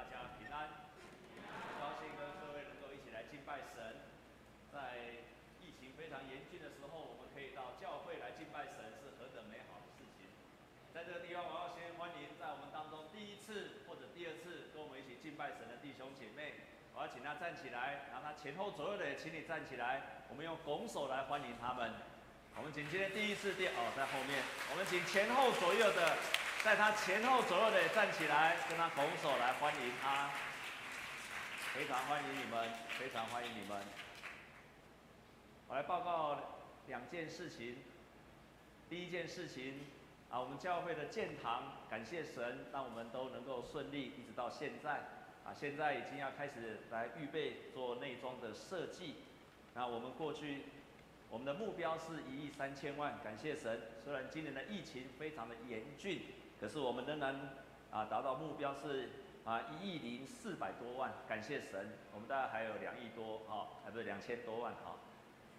大家平安，很高兴跟各位能够一起来敬拜神。在疫情非常严峻的时候，我们可以到教会来敬拜神，是何等美好的事情。在这个地方，我要先欢迎在我们当中第一次或者第二次跟我们一起敬拜神的弟兄姐妹。我要请他站起来，然后他前后左右的也请你站起来，我们用拱手来欢迎他们。我们请今天第一次第哦在后面，我们请前后左右的。在他前后左右的站起来，跟他拱手来欢迎他，非常欢迎你们，非常欢迎你们。我来报告两件事情。第一件事情啊，我们教会的建堂，感谢神，让我们都能够顺利，一直到现在啊，现在已经要开始来预备做内装的设计。那我们过去我们的目标是一亿三千万，感谢神，虽然今年的疫情非常的严峻。可是我们仍然啊达到目标是啊一亿零四百多万，感谢神，我们大概还有两亿多哈，还不是两千多万哈，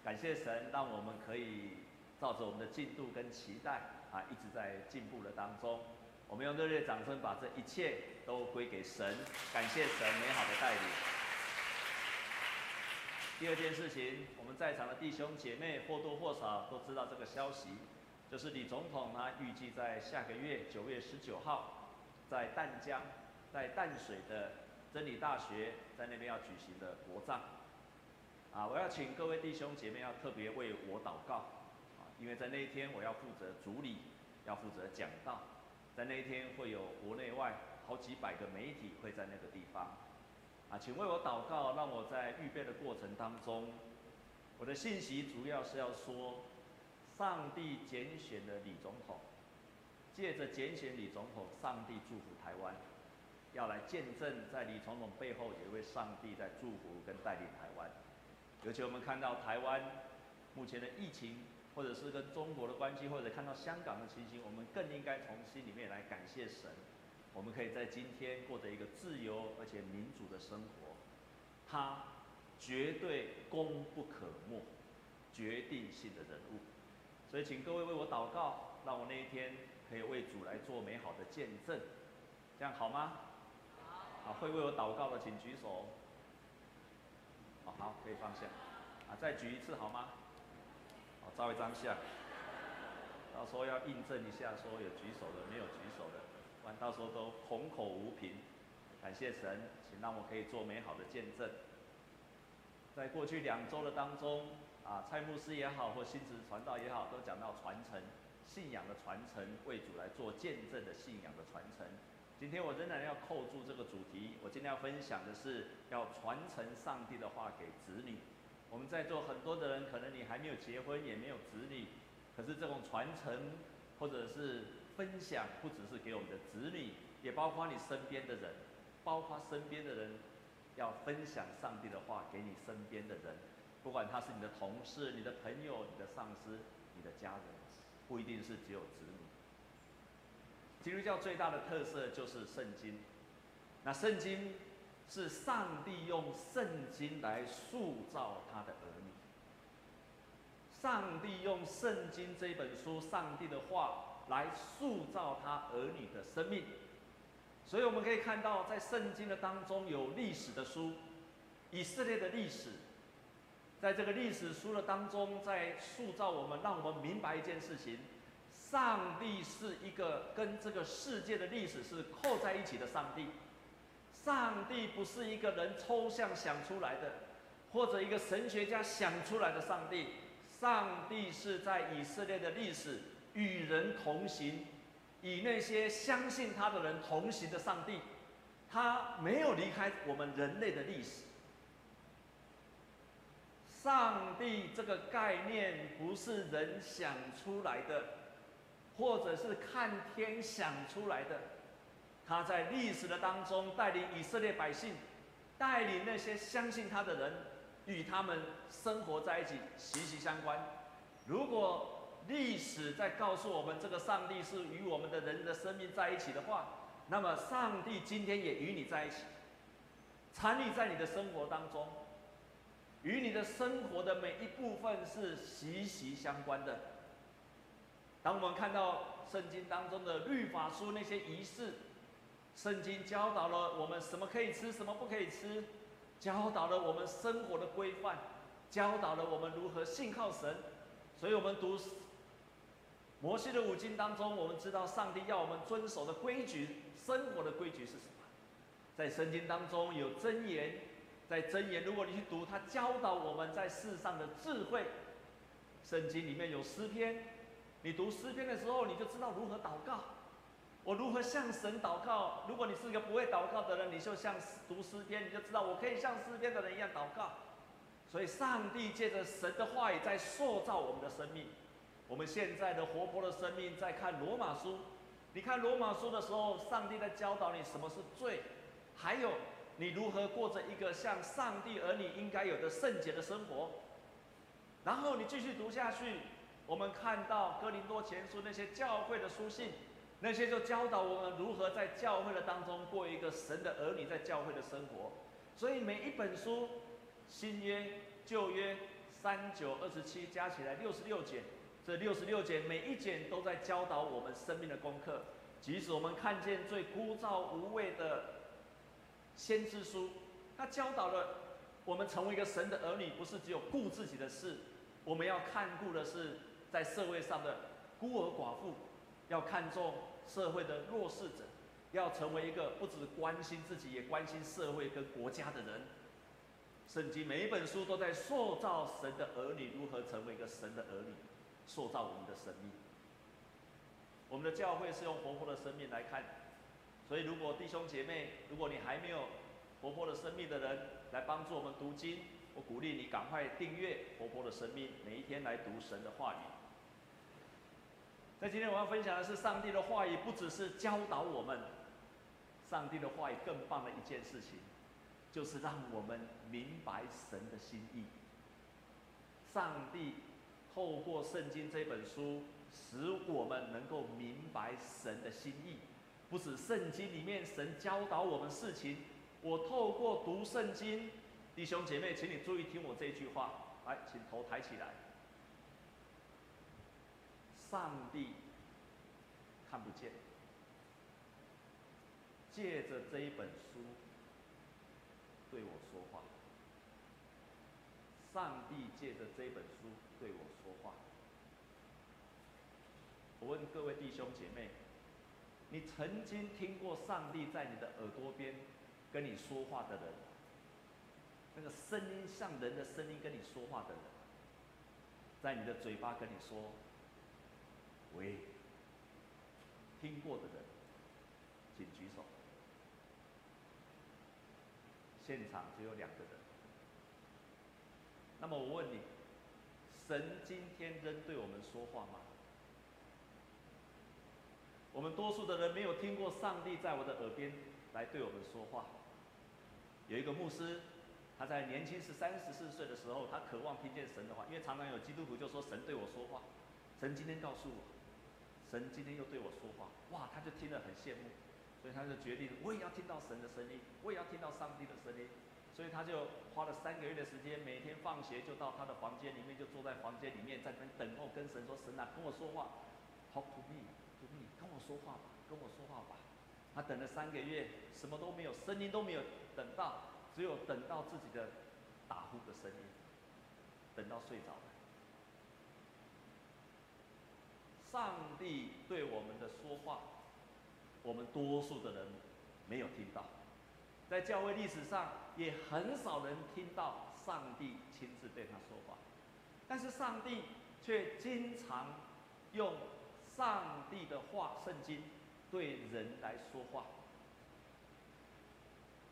感谢神，让我们可以照着我们的进度跟期待啊一直在进步的当中，我们用热烈掌声把这一切都归给神，感谢神美好的带领。第二件事情，我们在场的弟兄姐妹或多或少都知道这个消息。就是李总统呢，预计在下个月九月十九号，在淡江，在淡水的真理大学，在那边要举行的国葬。啊，我要请各位弟兄姐妹要特别为我祷告，啊，因为在那一天我要负责主礼，要负责讲道，在那一天会有国内外好几百个媒体会在那个地方。啊，请为我祷告，让我在预备的过程当中，我的信息主要是要说。上帝拣选了李总统，借着拣选李总统，上帝祝福台湾，要来见证在李总统背后有一位上帝在祝福跟带领台湾。尤其我们看到台湾目前的疫情，或者是跟中国的关系，或者看到香港的情形，我们更应该从心里面来感谢神，我们可以在今天过着一个自由而且民主的生活。他绝对功不可没，决定性的人物。所以，请各位为我祷告，让我那一天可以为主来做美好的见证，这样好吗？好。啊，会为我祷告的，请举手。好，好，可以放下。啊，再举一次好吗？好，照一张相。到时候要印证一下，说有举手的，没有举手的，不然到时候都空口无凭。感谢神，请让我可以做美好的见证。在过去两周的当中。啊，蔡牧师也好，或新子传道也好，都讲到传承信仰的传承，为主来做见证的信仰的传承。今天我仍然要扣住这个主题，我今天要分享的是要传承上帝的话给子女。我们在座很多的人，可能你还没有结婚，也没有子女，可是这种传承或者是分享，不只是给我们的子女，也包括你身边的人，包括身边的人，要分享上帝的话给你身边的人。不管他是你的同事、你的朋友、你的上司、你的家人，不一定是只有子女。基督教最大的特色就是圣经，那圣经是上帝用圣经来塑造他的儿女。上帝用圣经这本书，上帝的话来塑造他儿女的生命。所以我们可以看到，在圣经的当中有历史的书，以色列的历史。在这个历史书的当中，在塑造我们，让我们明白一件事情：上帝是一个跟这个世界的历史是扣在一起的上帝。上帝不是一个人抽象想出来的，或者一个神学家想出来的上帝。上帝是在以色列的历史与人同行，与那些相信他的人同行的上帝。他没有离开我们人类的历史。上帝这个概念不是人想出来的，或者是看天想出来的。他在历史的当中带领以色列百姓，带领那些相信他的人，与他们生活在一起，息息相关。如果历史在告诉我们这个上帝是与我们的人的生命在一起的话，那么上帝今天也与你在一起，参与在你的生活当中。与你的生活的每一部分是息息相关的。当我们看到圣经当中的律法书那些仪式，圣经教导了我们什么可以吃，什么不可以吃，教导了我们生活的规范，教导了我们如何信靠神。所以，我们读摩西的五经当中，我们知道上帝要我们遵守的规矩，生活的规矩是什么？在圣经当中有箴言，在箴言，如果你去读，它教导我们在世上的智慧。圣经里面有诗篇，你读诗篇的时候，你就知道如何祷告。我如何向神祷告？如果你是一个不会祷告的人，你就像读诗篇，你就知道我可以像诗篇的人一样祷告。所以，上帝借着神的话语在塑造我们的生命。我们现在的活泼的生命，在看罗马书。你看罗马书的时候，上帝在教导你什么是罪，还有你如何过着一个像上帝儿女应该有的圣洁的生活。然后你继续读下去，我们看到哥林多前书那些教会的书信。那些就教导我们如何在教会的当中过一个神的儿女在教会的生活。所以每一本书，新约、旧约、三九二十七加起来六十六节，这六十六节每一节都在教导我们生命的功课。即使我们看见最枯燥无味的先知书，他教导了我们成为一个神的儿女，不是只有顾自己的事，我们要看顾的是在社会上的孤儿寡妇，要看重。社会的弱势者，要成为一个不只关心自己，也关心社会跟国家的人。圣经每一本书都在塑造神的儿女如何成为一个神的儿女，塑造我们的生命。我们的教会是用活泼的生命来看，所以如果弟兄姐妹，如果你还没有活泼的生命的人来帮助我们读经，我鼓励你赶快订阅活泼的生命，每一天来读神的话语。那今天我要分享的是，上帝的话语不只是教导我们，上帝的话语更棒的一件事情，就是让我们明白神的心意。上帝透过圣经这本书，使我们能够明白神的心意。不止圣经里面神教导我们事情，我透过读圣经，弟兄姐妹，请你注意听我这句话，来，请头抬起来。上帝看不见，借着这一本书对我说话。上帝借着这本书对我说话。我问各位弟兄姐妹，你曾经听过上帝在你的耳朵边跟你说话的人？那个声音像人的声音跟你说话的人，在你的嘴巴跟你说。喂，听过的人，请举手。现场只有两个人。那么我问你，神今天仍对我们说话吗？我们多数的人没有听过上帝在我的耳边来对我们说话。有一个牧师，他在年轻时三十四岁的时候，他渴望听见神的话，因为常常有基督徒就说神对我说话，神今天告诉我。神今天又对我说话，哇，他就听了很羡慕，所以他就决定，我也要听到神的声音，我也要听到上帝的声音，所以他就花了三个月的时间，每天放学就到他的房间里面，就坐在房间里面，在那边等候跟神说，神啊，跟我说话，Talk to me 说话吧，跟我说话吧。他等了三个月，什么都没有，声音都没有等到，只有等到自己的打呼的声音，等到睡着了。上帝对我们的说话，我们多数的人没有听到，在教会历史上也很少人听到上帝亲自对他说话，但是上帝却经常用上帝的话圣经对人来说话。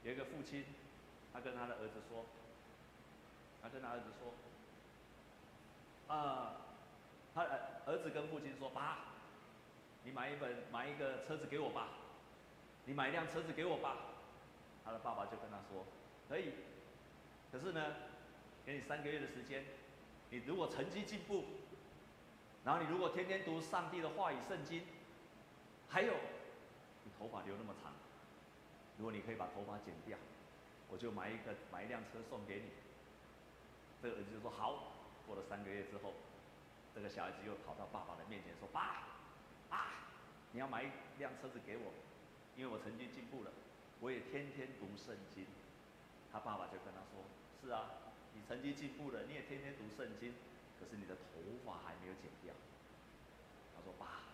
有一个父亲，他跟他的儿子说，他跟他儿子说，啊、呃。他儿子跟父亲说：“爸，你买一本买一个车子给我吧，你买一辆车子给我吧。”他的爸爸就跟他说：“可以，可是呢，给你三个月的时间，你如果成绩进步，然后你如果天天读上帝的话语圣经，还有你头发留那么长，如果你可以把头发剪掉，我就买一个买一辆车送给你。”这个儿子就说：“好。”过了三个月之后。这个小孩子又跑到爸爸的面前说：“爸，啊，你要买一辆车子给我，因为我成绩进步了，我也天天读圣经。他爸爸就跟他说：“是啊，你成绩进步了，你也天天读圣经，可是你的头发还没有剪掉。”他说：“爸，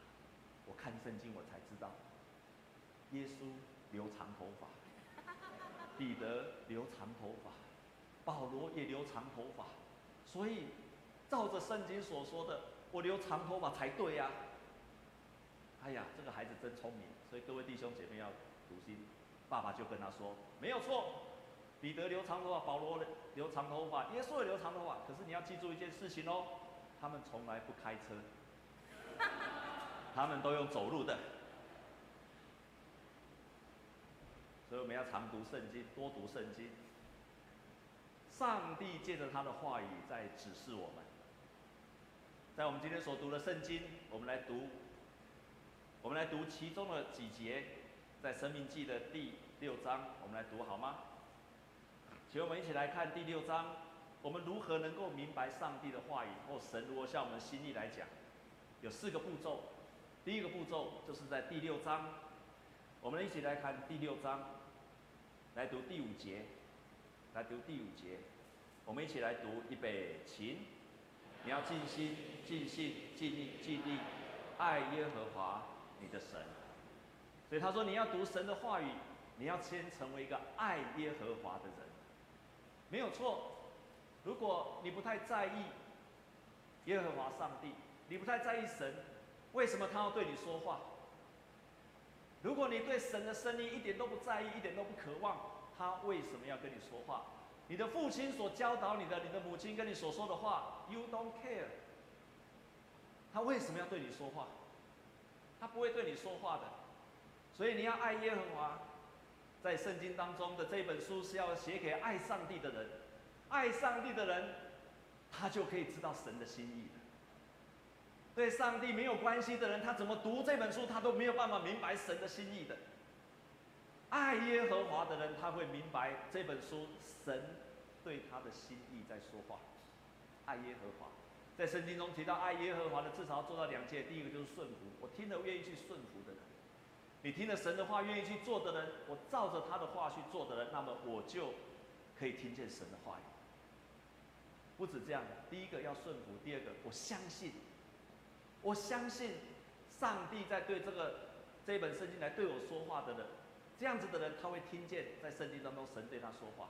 我看圣经我才知道，耶稣留长头发，彼得留长头发，保罗也留长头发，所以照着圣经所说的，我留长头发才对呀。”哎呀，这个孩子真聪明，所以各位弟兄姐妹要读心。爸爸就跟他说：“没有错。”彼得留长头发，保罗留长头发，耶稣也留长头发。可是你要记住一件事情哦，他们从来不开车，他们都用走路的。所以我们要常读圣经，多读圣经。上帝借着他的话语在指示我们。在我们今天所读的圣经，我们来读，我们来读其中的几节，在《生命记》的第六章，我们来读好吗？请我们一起来看第六章，我们如何能够明白上帝的话语？或神如果向我们心意来讲，有四个步骤。第一个步骤就是在第六章，我们一起来看第六章，来读第五节，来读第五节，我们一起来读预备起，你要尽心、尽性、尽力、尽力爱耶和华你的神。所以他说，你要读神的话语，你要先成为一个爱耶和华的人。没有错，如果你不太在意耶和华上帝，你不太在意神，为什么他要对你说话？如果你对神的声音一点都不在意，一点都不渴望，他为什么要跟你说话？你的父亲所教导你的，你的母亲跟你所说的话，You don't care。他为什么要对你说话？他不会对你说话的。所以你要爱耶和华。在圣经当中的这本书是要写给爱上帝的人，爱上帝的人，他就可以知道神的心意。对上帝没有关系的人，他怎么读这本书，他都没有办法明白神的心意的。爱耶和华的人，他会明白这本书神对他的心意在说话。爱耶和华，在圣经中提到爱耶和华的，至少要做到两件，第一个就是顺服，我听了愿意去顺服的人。你听了神的话，愿意去做的人，我照着他的话去做的人，那么我就可以听见神的话语。不止这样，第一个要顺服，第二个我相信，我相信上帝在对这个这本圣经来对我说话的人，这样子的人他会听见在圣经当中神对他说话。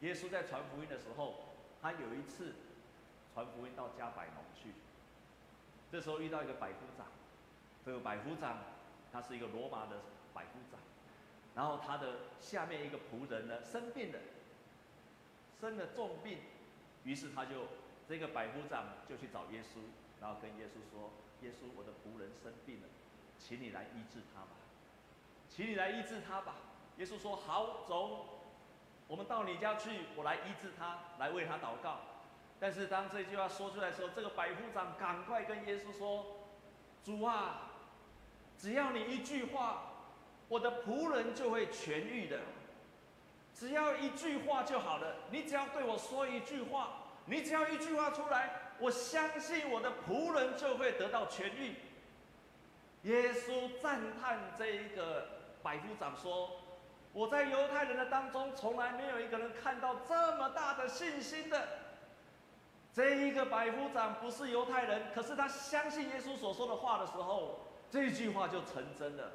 耶稣在传福音的时候，他有一次传福音到加百农去，这时候遇到一个百夫长，这个百夫长。他是一个罗马的百夫长，然后他的下面一个仆人呢生病了，生了重病，于是他就这个百夫长就去找耶稣，然后跟耶稣说：“耶稣，我的仆人生病了，请你来医治他吧，请你来医治他吧。”耶稣说：“好，走，我们到你家去，我来医治他，来为他祷告。”但是当这句话说出来的时候，这个百夫长赶快跟耶稣说：“主啊！”只要你一句话，我的仆人就会痊愈的。只要一句话就好了，你只要对我说一句话，你只要一句话出来，我相信我的仆人就会得到痊愈。耶稣赞叹这一个百夫长说：“我在犹太人的当中，从来没有一个人看到这么大的信心的。这一个百夫长不是犹太人，可是他相信耶稣所说的话的时候。”这一句话就成真了，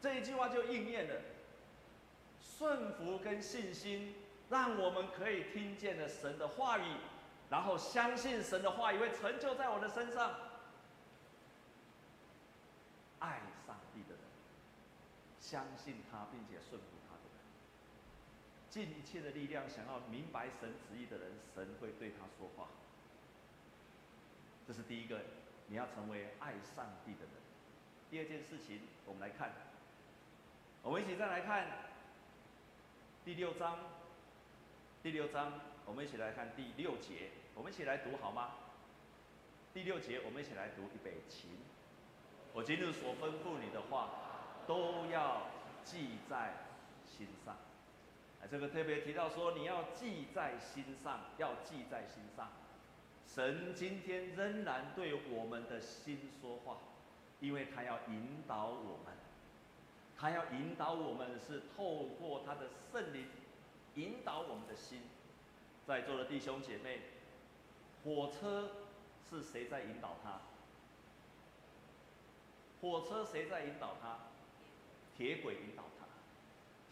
这一句话就应验了。顺服跟信心，让我们可以听见了神的话语，然后相信神的话语会成就在我的身上。爱上帝的人，相信他并且顺服他的人，尽一切的力量想要明白神旨意的人，神会对他说话。这是第一个，你要成为爱上帝的人。第二件事情，我们来看，我们一起再来看第六章。第六章，我们一起来看第六节，我们一起来读好吗？第六节，我们一起来读预备起。我今日所吩咐你的话，都要记在心上。这个特别提到说，你要记在心上，要记在心上。神今天仍然对我们的心说话。因为他要引导我们，他要引导我们，是透过他的圣灵引导我们的心。在座的弟兄姐妹，火车是谁在引导他？火车谁在引导他？铁轨引导他。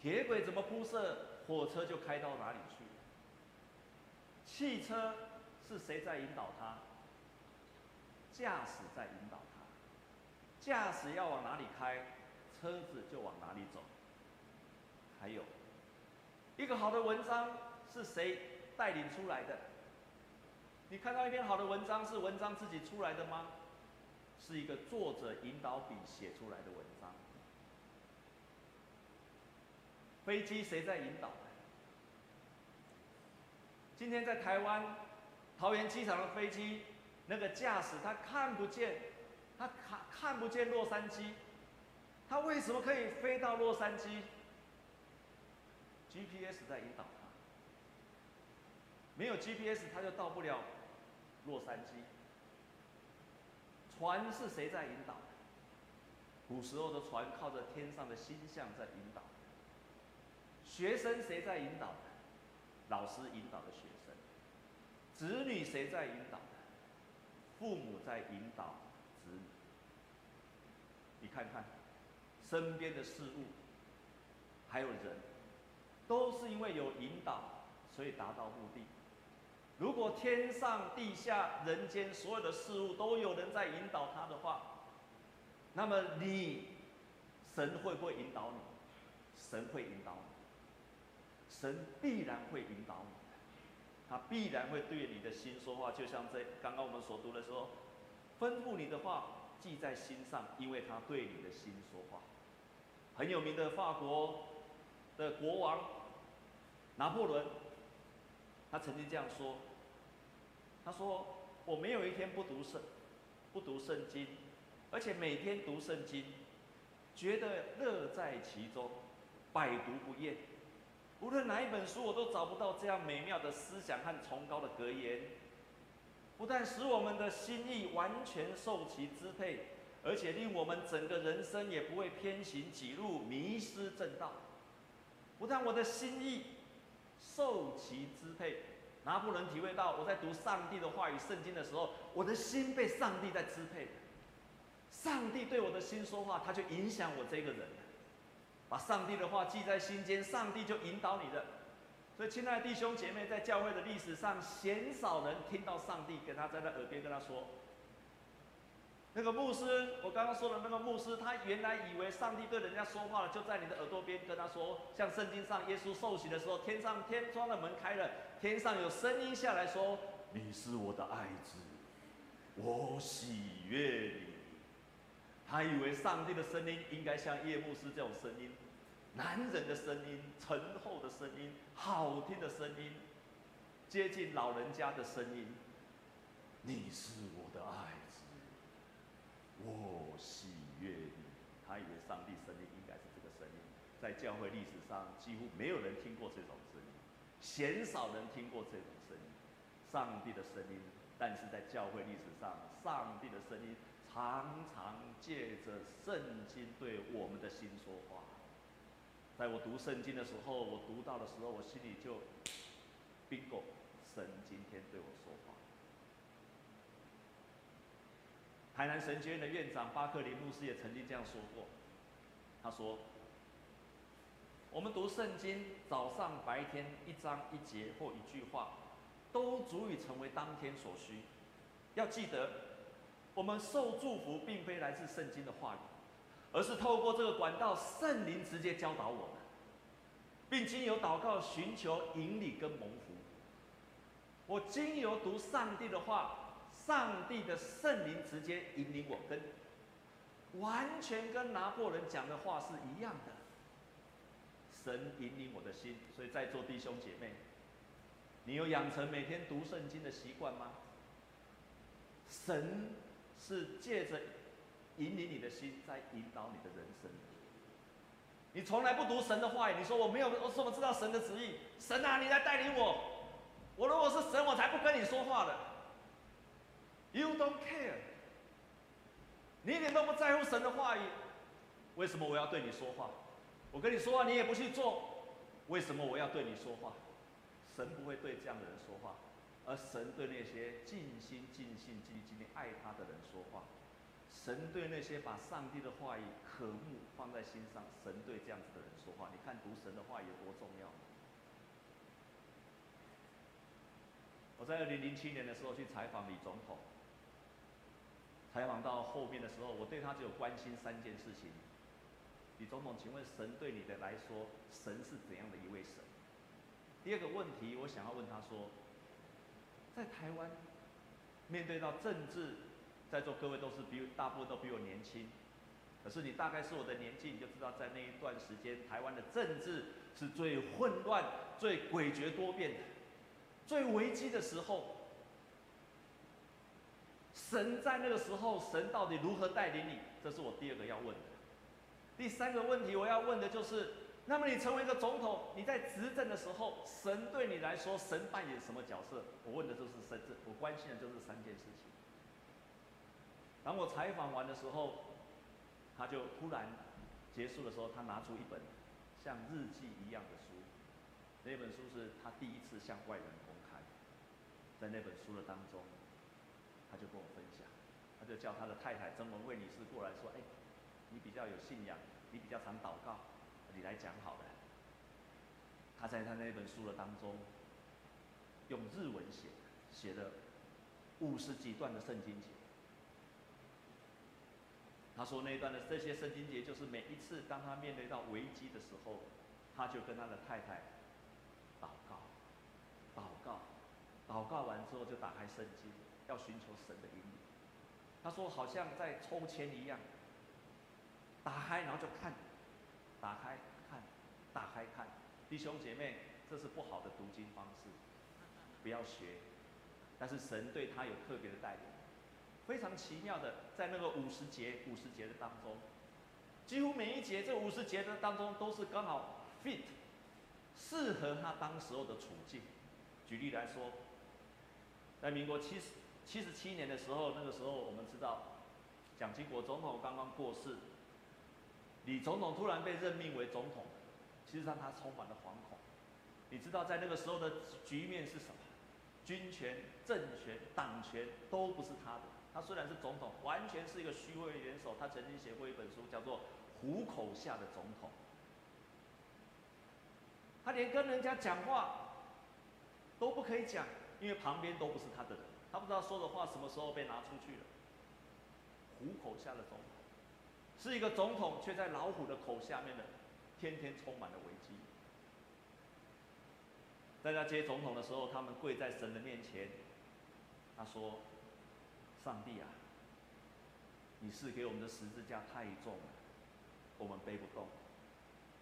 铁轨怎么铺设，火车就开到哪里去。汽车是谁在引导他？驾驶在引导。驾驶要往哪里开，车子就往哪里走。还有，一个好的文章是谁带领出来的？你看到一篇好的文章，是文章自己出来的吗？是一个作者引导笔写出来的文章。飞机谁在引导？今天在台湾桃园机场的飞机，那个驾驶他看不见，他看看不见洛杉矶，他为什么可以飞到洛杉矶？GPS 在引导他，没有 GPS 他就到不了洛杉矶。船是谁在引导？古时候的船靠着天上的星象在引导。学生谁在引导？老师引导的学生。子女谁在引导？父母在引导你看看，身边的事物，还有人，都是因为有引导，所以达到目的。如果天上地下人间所有的事物都有人在引导他的话，那么你，神会不会引导你？神会引导你，神必然会引导你，他必然会对你的心说话。就像这刚刚我们所读的时候，吩咐你的话记在心上，因为他对你的心说话。很有名的法国的国王拿破仑。他曾经这样说：“他说我没有一天不读圣，不读圣经，而且每天读圣经，觉得乐在其中，百读不厌。无论哪一本书，我都找不到这样美妙的思想和崇高的格言。不但使我们的心意完全受其支配，而且令我们整个人生也不会偏行己路，迷失正道。不但我的心意。”受其支配，拿破仑体会到，我在读上帝的话语圣经的时候，我的心被上帝在支配。上帝对我的心说话，他就影响我这个人。把上帝的话记在心间，上帝就引导你的。所以，亲爱的弟兄姐妹，在教会的历史上，鲜少人听到上帝跟他在他耳边跟他说。那个牧师，我刚刚说的那个牧师，他原来以为上帝对人家说话了，就在你的耳朵边跟他说，像圣经上耶稣受洗的时候，天上天窗的门开了，天上有声音下来说：“你是我的爱子，我喜悦你。”他以为上帝的声音应该像叶牧师这种声音，男人的声音，醇厚的声音，好听的声音，接近老人家的声音。你是我的爱子。我喜悦你，他以为上帝声音应该是这个声音，在教会历史上几乎没有人听过这种声音，鲜少人听过这种声音，上帝的声音。但是在教会历史上，上帝的声音常常借着圣经对我们的心说话。在我读圣经的时候，我读到的时候，我心里就 bingo，神今天对我说话。台南神学院的院长巴克林牧师也曾经这样说过，他说：“我们读圣经，早上白天一章一节或一句话，都足以成为当天所需。要记得，我们受祝福并非来自圣经的话语，而是透过这个管道，圣灵直接教导我们，并经由祷告寻求引领跟蒙福。我经由读上帝的话。”上帝的圣灵直接引领我，跟完全跟拿破仑讲的话是一样的。神引领我的心，所以在座弟兄姐妹，你有养成每天读圣经的习惯吗？神是借着引领你的心，在引导你的人生。你从来不读神的话语，你说我没有，我怎么知道神的旨意？神啊，你来带领我。我如果是神，我才不跟你说话的。You don't care，你一点都不在乎神的话语，为什么我要对你说话？我跟你说话，你也不去做，为什么我要对你说话？神不会对这样的人说话，而神对那些尽心尽性尽心尽力爱他的人说话。神对那些把上帝的话语渴慕放在心上，神对这样子的人说话。你看读神的话有多重要？我在二零零七年的时候去采访李总统，采访到后面的时候，我对他只有关心三件事情。李总统，请问神对你的来说，神是怎样的一位神？第二个问题，我想要问他说，在台湾面对到政治。在座各位都是比大部分都比我年轻，可是你大概是我的年纪，你就知道在那一段时间，台湾的政治是最混乱、最诡谲多变的，最危机的时候。神在那个时候，神到底如何带领你？这是我第二个要问的。第三个问题我要问的就是，那么你成为一个总统，你在执政的时候，神对你来说，神扮演什么角色？我问的就是神，我关心的就是三件事情。当我采访完的时候，他就突然结束的时候，他拿出一本像日记一样的书。那本书是他第一次向外人公开。在那本书的当中，他就跟我分享，他就叫他的太太曾文慧女士过来说：“哎，你比较有信仰，你比较常祷告，你来讲好了。”他在他那本书的当中，用日文写，写了五十几段的圣经节。他说那段的这些圣经节，就是每一次当他面对到危机的时候，他就跟他的太太祷告，祷告，祷告完之后就打开圣经，要寻求神的引领。他说好像在抽签一样，打开然后就看，打开看，打开看。弟兄姐妹，这是不好的读经方式，不要学。但是神对他有特别的带领。非常奇妙的，在那个五十节、五十节的当中，几乎每一节这五十节的当中都是刚好 fit，适合他当时候的处境。举例来说，在民国七十七十七年的时候，那个时候我们知道，蒋经国总统刚刚过世，李总统突然被任命为总统，其实让他充满了惶恐。你知道在那个时候的局面是什么？军权、政权、党权都不是他的。他虽然是总统，完全是一个虚位元首。他曾经写过一本书，叫做《虎口下的总统》。他连跟人家讲话都不可以讲，因为旁边都不是他的人。他不知道说的话什么时候被拿出去了。虎口下的总统，是一个总统，却在老虎的口下面的，天天充满了危机。在他接总统的时候，他们跪在神的面前，他说。上帝啊，你赐给我们的十字架太重了，我们背不动，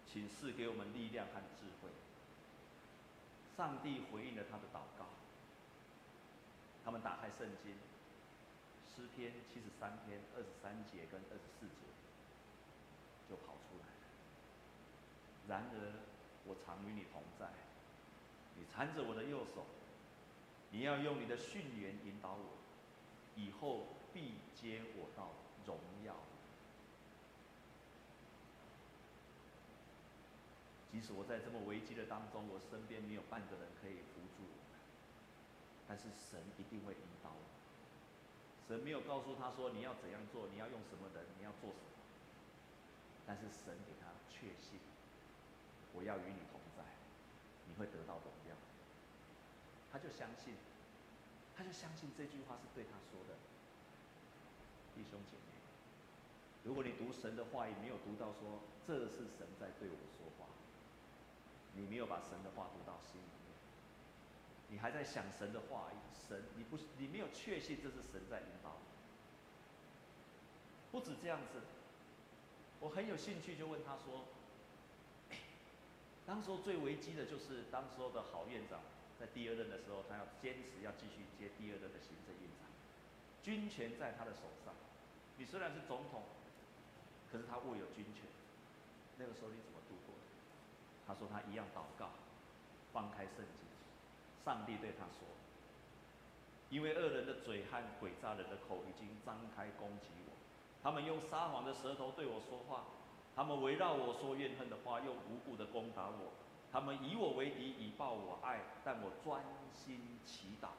请赐给我们力量和智慧。上帝回应了他的祷告，他们打开圣经，诗篇七十三篇二十三节跟二十四节就跑出来了。然而我常与你同在，你搀着我的右手，你要用你的训言引导我。以后必接我到荣耀。即使我在这么危机的当中，我身边没有半个人可以扶住我，但是神一定会引导我。神没有告诉他说，你要怎样做，你要用什么人，你要做什么。但是神给他确信，我要与你同在，你会得到荣耀。他就相信。他就相信这句话是对他说的，弟兄姐妹，如果你读神的话也没有读到说，这是神在对我说话，你没有把神的话读到心里面，你还在想神的话，神你不是你没有确信这是神在引导你。不止这样子，我很有兴趣就问他说，当时候最危机的就是当时候的郝院长。在第二任的时候，他要坚持要继续接第二任的行政院长，军权在他的手上。你虽然是总统，可是他握有军权。那个时候你怎么度过的？他说他一样祷告，翻开圣经，上帝对他说：“因为恶人的嘴和诡诈人的口已经张开攻击我，他们用撒谎的舌头对我说话，他们围绕我说怨恨的话，又无故的攻打我。他们以我为敌，以报我爱，但我专心祈祷。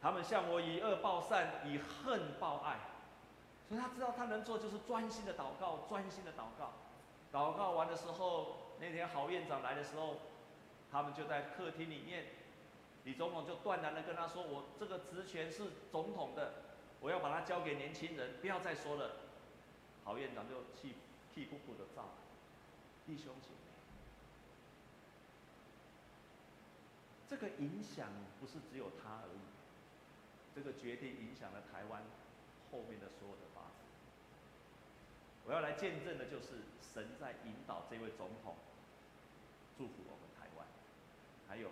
他们向我以恶报善，以恨报爱。所以他知道他能做就是专心的祷告，专心的祷告。祷告完的时候，那天郝院长来的时候，他们就在客厅里面，李总统就断然的跟他说：“我这个职权是总统的，我要把它交给年轻人，不要再说了。”郝院长就气气呼呼的走。弟兄姐这个影响不是只有他而已，这个决定影响了台湾后面的所有的发展。我要来见证的就是神在引导这位总统，祝福我们台湾，还有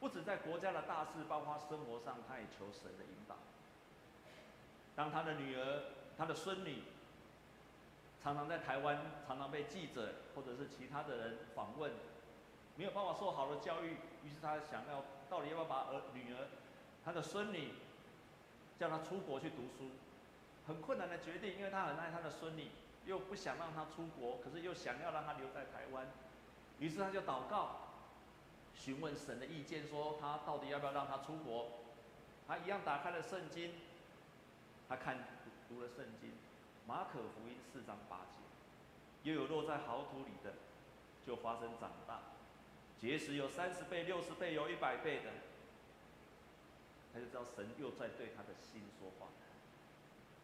不止在国家的大事，包括生活上，他也求神的引导。当他的女儿、他的孙女。常常在台湾，常常被记者或者是其他的人访问，没有办法受好的教育，于是他想要到底要不要把儿女儿、他的孙女叫他出国去读书，很困难的决定，因为他很爱他的孙女，又不想让他出国，可是又想要让他留在台湾，于是他就祷告，询问神的意见，说他到底要不要让他出国，他一样打开了圣经，他看读，读了圣经。马可福音四章八节，又有落在好土里的，就发生长大，结实有三十倍、六十倍、有一百倍的。他就知道神又在对他的心说话。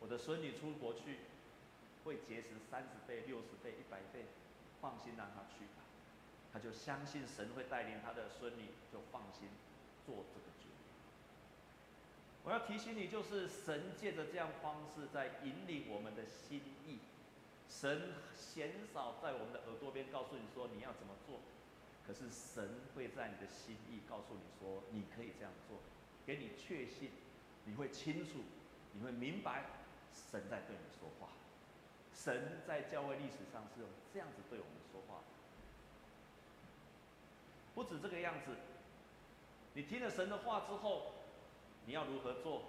我的孙女出国去，会结实三十倍、六十倍、一百倍，放心让她去吧。他就相信神会带领他的孙女，就放心做这个决定。我要提醒你，就是神借着这样方式在引领我们的心意。神鲜少在我们的耳朵边告诉你说你要怎么做，可是神会在你的心意告诉你说你可以这样做，给你确信，你会清楚，你会明白，神在对你说话。神在教会历史上是用这样子对我们说话。不止这个样子，你听了神的话之后。你要如何做？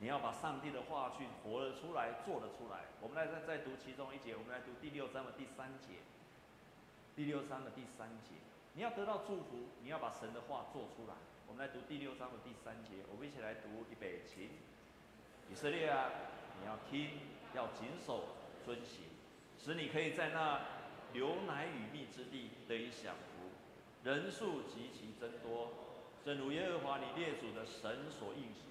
你要把上帝的话去活了出来，做了出来。我们来再再读其中一节，我们来读第六章的第三节。第六章的第三节，你要得到祝福，你要把神的话做出来。我们来读第六章的第三节，我们一起来读预备起。以色列啊，你要听，要谨守遵行，使你可以在那流奶与蜜之地得以享福，人数极其增多。正如耶和华你列祖的神所应许，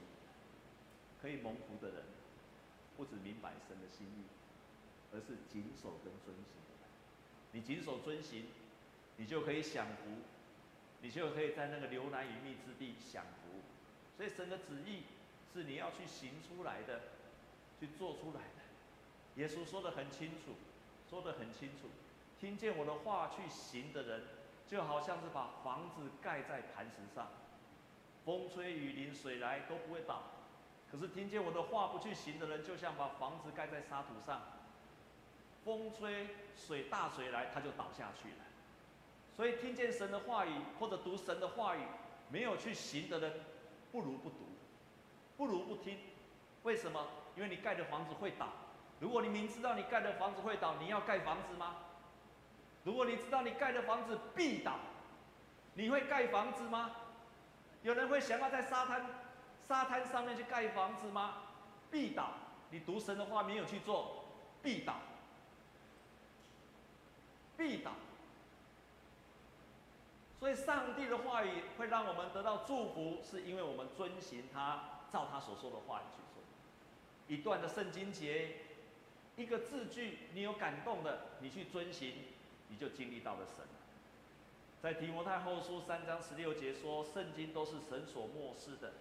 可以蒙福的人，不只明白神的心意，而是谨守跟遵行。你谨守遵行，你就可以享福，你就可以在那个流奶与蜜之地享福。所以神的旨意是你要去行出来的，去做出来的。耶稣说得很清楚，说得很清楚，听见我的话去行的人。就好像是把房子盖在磐石上，风吹雨淋水来都不会倒。可是听见我的话不去行的人，就像把房子盖在沙土上，风吹水大水来，他就倒下去了。所以听见神的话语或者读神的话语，没有去行的人，不如不读，不如不听。为什么？因为你盖的房子会倒。如果你明知道你盖的房子会倒，你要盖房子吗？如果你知道你盖的房子必倒，你会盖房子吗？有人会想要在沙滩沙滩上面去盖房子吗？必倒。你读神的话没有去做，必倒，必倒。所以上帝的话语会让我们得到祝福，是因为我们遵行他照他所说的话语去做。一段的圣经节，一个字句，你有感动的，你去遵行。你就经历到了神。在提摩太后书三章十六节说，圣经都是神所默示的，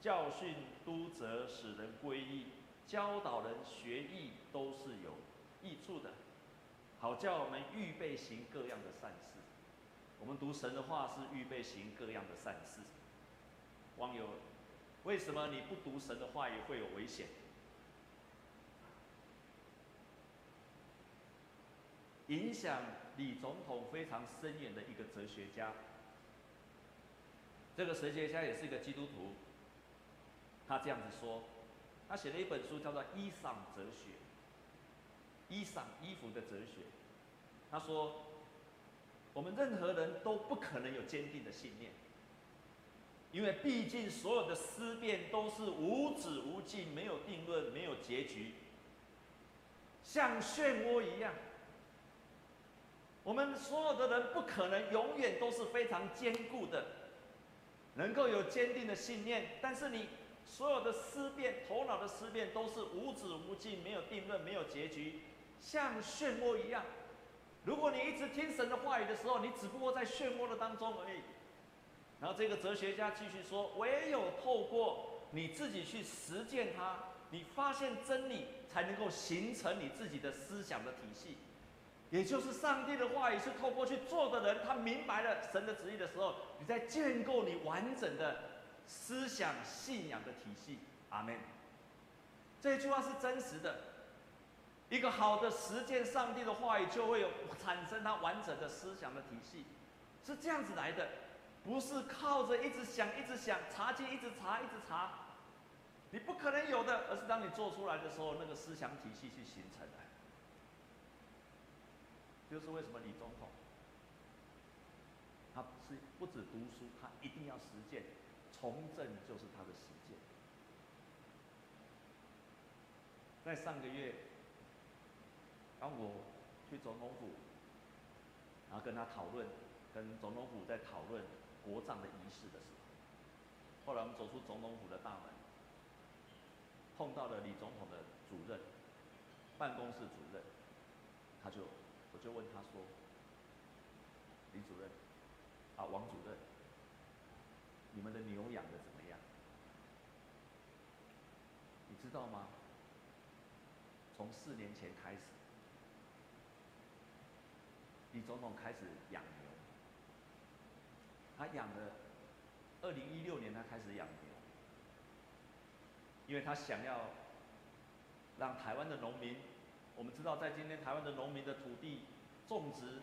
教训、督责、使人归义、教导人学义，都是有益处的，好叫我们预备行各样的善事。我们读神的话是预备行各样的善事。网友，为什么你不读神的话也会有危险？影响李总统非常深远的一个哲学家，这个哲学家也是一个基督徒。他这样子说，他写了一本书叫做《衣裳哲学》。衣裳、衣服的哲学。他说，我们任何人都不可能有坚定的信念，因为毕竟所有的思辨都是无止无尽，没有定论，没有结局，像漩涡一样。我们所有的人不可能永远都是非常坚固的，能够有坚定的信念，但是你。所有的思辨，头脑的思辨都是无止无尽，没有定论，没有结局，像漩涡一样。如果你一直听神的话语的时候，你只不过在漩涡的当中而已。然后这个哲学家继续说：唯有透过你自己去实践它，你发现真理，才能够形成你自己的思想的体系。也就是上帝的话语是透过去做的人，他明白了神的旨意的时候，你在建构你完整的。思想信仰的体系，阿门。这句话是真实的。一个好的实践上帝的话语，就会有产生他完整的思想的体系，是这样子来的，不是靠着一直想、一直想、查经、一直查、一直查，你不可能有的。而是当你做出来的时候，那个思想体系去形成的。就是为什么李总统，他是不止读书，他一定要实践。从政就是他的实践。在上个月，当我去总统府，然后跟他讨论，跟总统府在讨论国葬的仪式的时候，后来我们走出总统府的大门，碰到了李总统的主任，办公室主任，他就，我就问他说：“李主任，啊，王主任。”你们的牛养的怎么样？你知道吗？从四年前开始，李总统开始养牛。他养了，二零一六年他开始养牛，因为他想要让台湾的农民，我们知道在今天台湾的农民的土地种植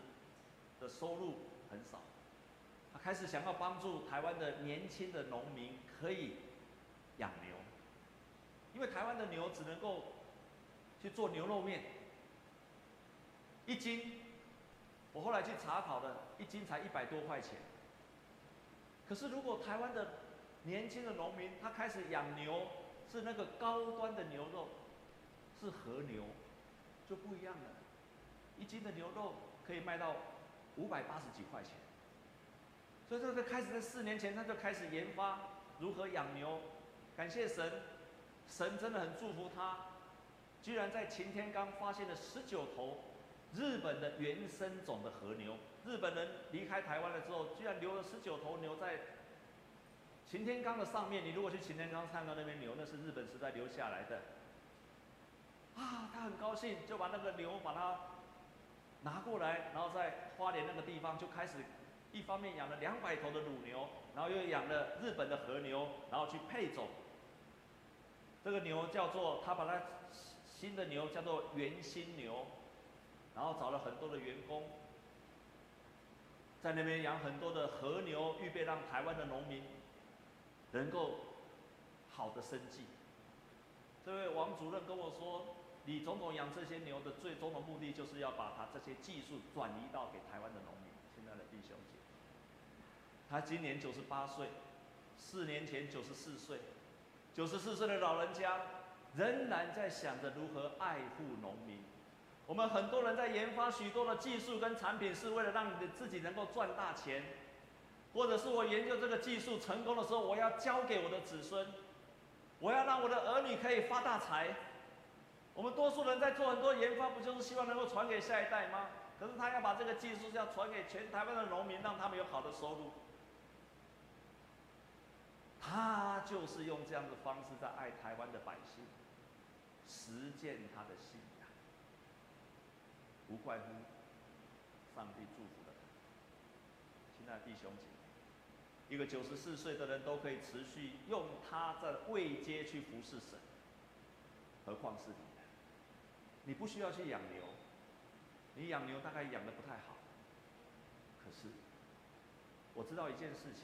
的收入很少。他开始想要帮助台湾的年轻的农民可以养牛，因为台湾的牛只能够去做牛肉面，一斤，我后来去查考的，一斤才一百多块钱。可是如果台湾的年轻的农民他开始养牛，是那个高端的牛肉，是和牛，就不一样了，一斤的牛肉可以卖到五百八十几块钱。所以，这个开始在四年前，他就开始研发如何养牛。感谢神，神真的很祝福他，居然在擎天岗发现了十九头日本的原生种的和牛。日本人离开台湾了之后，居然留了十九头牛在擎天岗的上面。你如果去擎天岗看到那边牛，那是日本时代留下来的。啊，他很高兴，就把那个牛把它拿过来，然后在花莲那个地方就开始。一方面养了两百头的乳牛，然后又养了日本的和牛，然后去配种。这个牛叫做他把它新的牛叫做圆心牛，然后找了很多的员工，在那边养很多的和牛，预备让台湾的农民能够好的生计。这位王主任跟我说，李总统养这些牛的最终的目的，就是要把他这些技术转移到给台湾的农民。亲爱的弟兄姐。他今年九十八岁，四年前九十四岁，九十四岁的老人家仍然在想着如何爱护农民。我们很多人在研发许多的技术跟产品，是为了让你的自己能够赚大钱，或者是我研究这个技术成功的时候，我要交给我的子孙，我要让我的儿女可以发大财。我们多数人在做很多研发，不就是希望能够传给下一代吗？可是他要把这个技术要传给全台湾的农民，让他们有好的收入。他就是用这样的方式在爱台湾的百姓，实践他的信仰，不怪乎上帝祝福的他。亲爱的弟兄姐妹，一个九十四岁的人都可以持续用他的位阶去服侍神，何况是你呢？你不需要去养牛，你养牛大概养得不太好，可是我知道一件事情。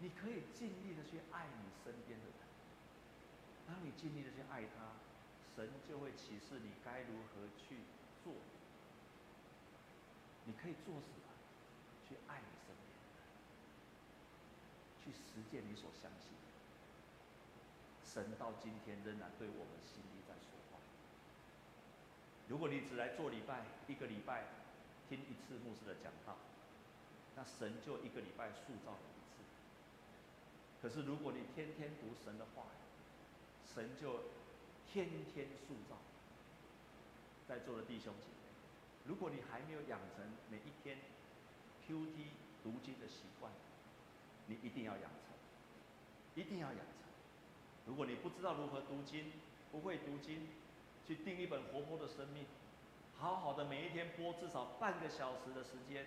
你可以尽力的去爱你身边的人，当你尽力的去爱他，神就会启示你该如何去。你可以做什么？去爱你身边的人，去实践你所相信的。神到今天仍然对我们心里在说话。如果你只来做礼拜，一个礼拜听一次牧师的讲道，那神就一个礼拜塑造你一次。可是如果你天天读神的话，神就天天塑造。在座的弟兄姐妹，如果你还没有养成每一天 QT 读经的习惯，你一定要养成，一定要养成。如果你不知道如何读经，不会读经，去订一本活泼的生命，好好的每一天播至少半个小时的时间，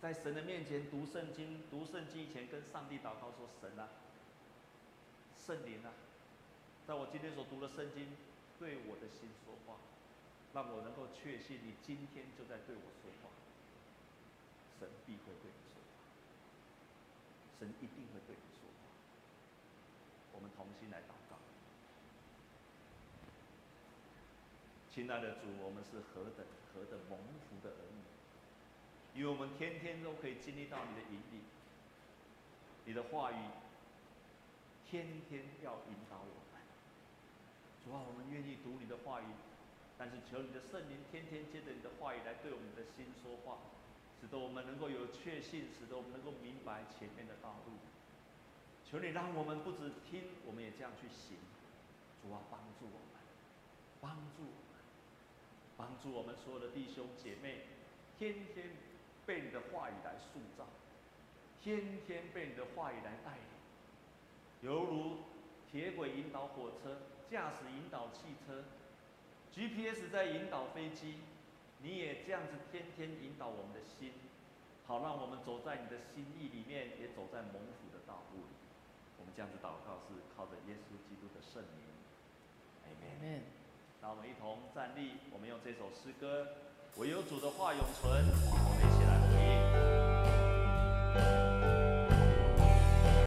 在神的面前读圣经，读圣经以前跟上帝祷告说：“神啊，圣灵啊，在我今天所读的圣经对我的心说话，让我能够确信你今天就在对我说话。神必会对你说话，神一定会对你说话。我们同心来祷告。亲爱的主，我们是何等何等蒙福的儿女，因为我们天天都可以经历到你的引领，你的话语天天要引导我们。主啊，我们愿意读你的话语，但是求你的圣灵天天接着你的话语来对我们的心说话，使得我们能够有确信，使得我们能够明白前面的道路。求你让我们不只听，我们也这样去行。主啊，帮助我们，帮助我们。帮助我们所有的弟兄姐妹，天天被你的话语来塑造，天天被你的话语来带领，犹如铁轨引导火车，驾驶引导汽车 GPS 在引导飞机，你也这样子天天引导我们的心，好让我们走在你的心意里面，也走在蒙福的道路里。我们这样子祷告，是靠着耶稣基督的圣名，阿。让我们一同站立，我们用这首诗歌，唯有主的话永存，我们一起来回应。